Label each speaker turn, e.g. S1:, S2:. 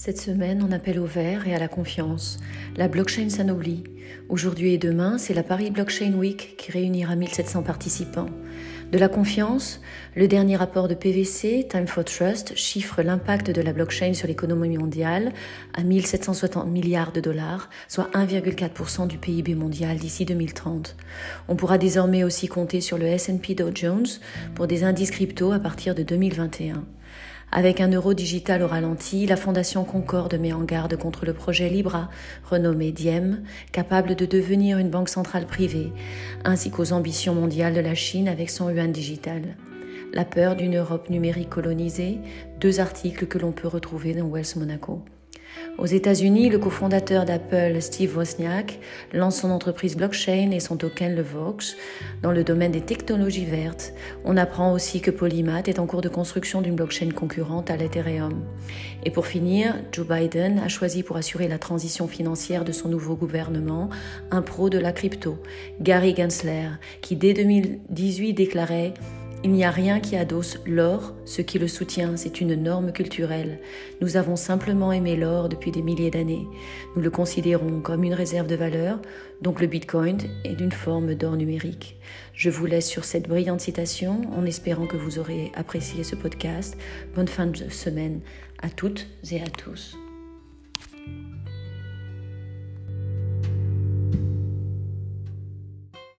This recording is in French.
S1: Cette semaine, on appelle au vert et à la confiance. La blockchain s'anoblit. Aujourd'hui et demain, c'est la Paris Blockchain Week qui réunira 1700 participants. De la confiance, le dernier rapport de PVC, Time for Trust, chiffre l'impact de la blockchain sur l'économie mondiale à 1760 milliards de dollars, soit 1,4% du PIB mondial d'ici 2030. On pourra désormais aussi compter sur le S&P Dow Jones pour des indices crypto à partir de 2021. Avec un euro digital au ralenti, la Fondation Concorde met en garde contre le projet Libra, renommé Diem, capable de devenir une banque centrale privée, ainsi qu'aux ambitions mondiales de la Chine avec son yuan digital. La peur d'une Europe numérique colonisée, deux articles que l'on peut retrouver dans Wells Monaco. Aux États-Unis, le cofondateur d'Apple, Steve Wozniak, lance son entreprise blockchain et son token le Vox dans le domaine des technologies vertes. On apprend aussi que Polymath est en cours de construction d'une blockchain concurrente à l'Ethereum. Et pour finir, Joe Biden a choisi pour assurer la transition financière de son nouveau gouvernement un pro de la crypto, Gary Gensler, qui dès 2018 déclarait il n'y a rien qui adosse l'or, ce qui le soutient, c'est une norme culturelle. Nous avons simplement aimé l'or depuis des milliers d'années. Nous le considérons comme une réserve de valeur, donc le Bitcoin est une forme d'or numérique. Je vous laisse sur cette brillante citation en espérant que vous aurez apprécié ce podcast. Bonne fin de semaine à toutes et à tous.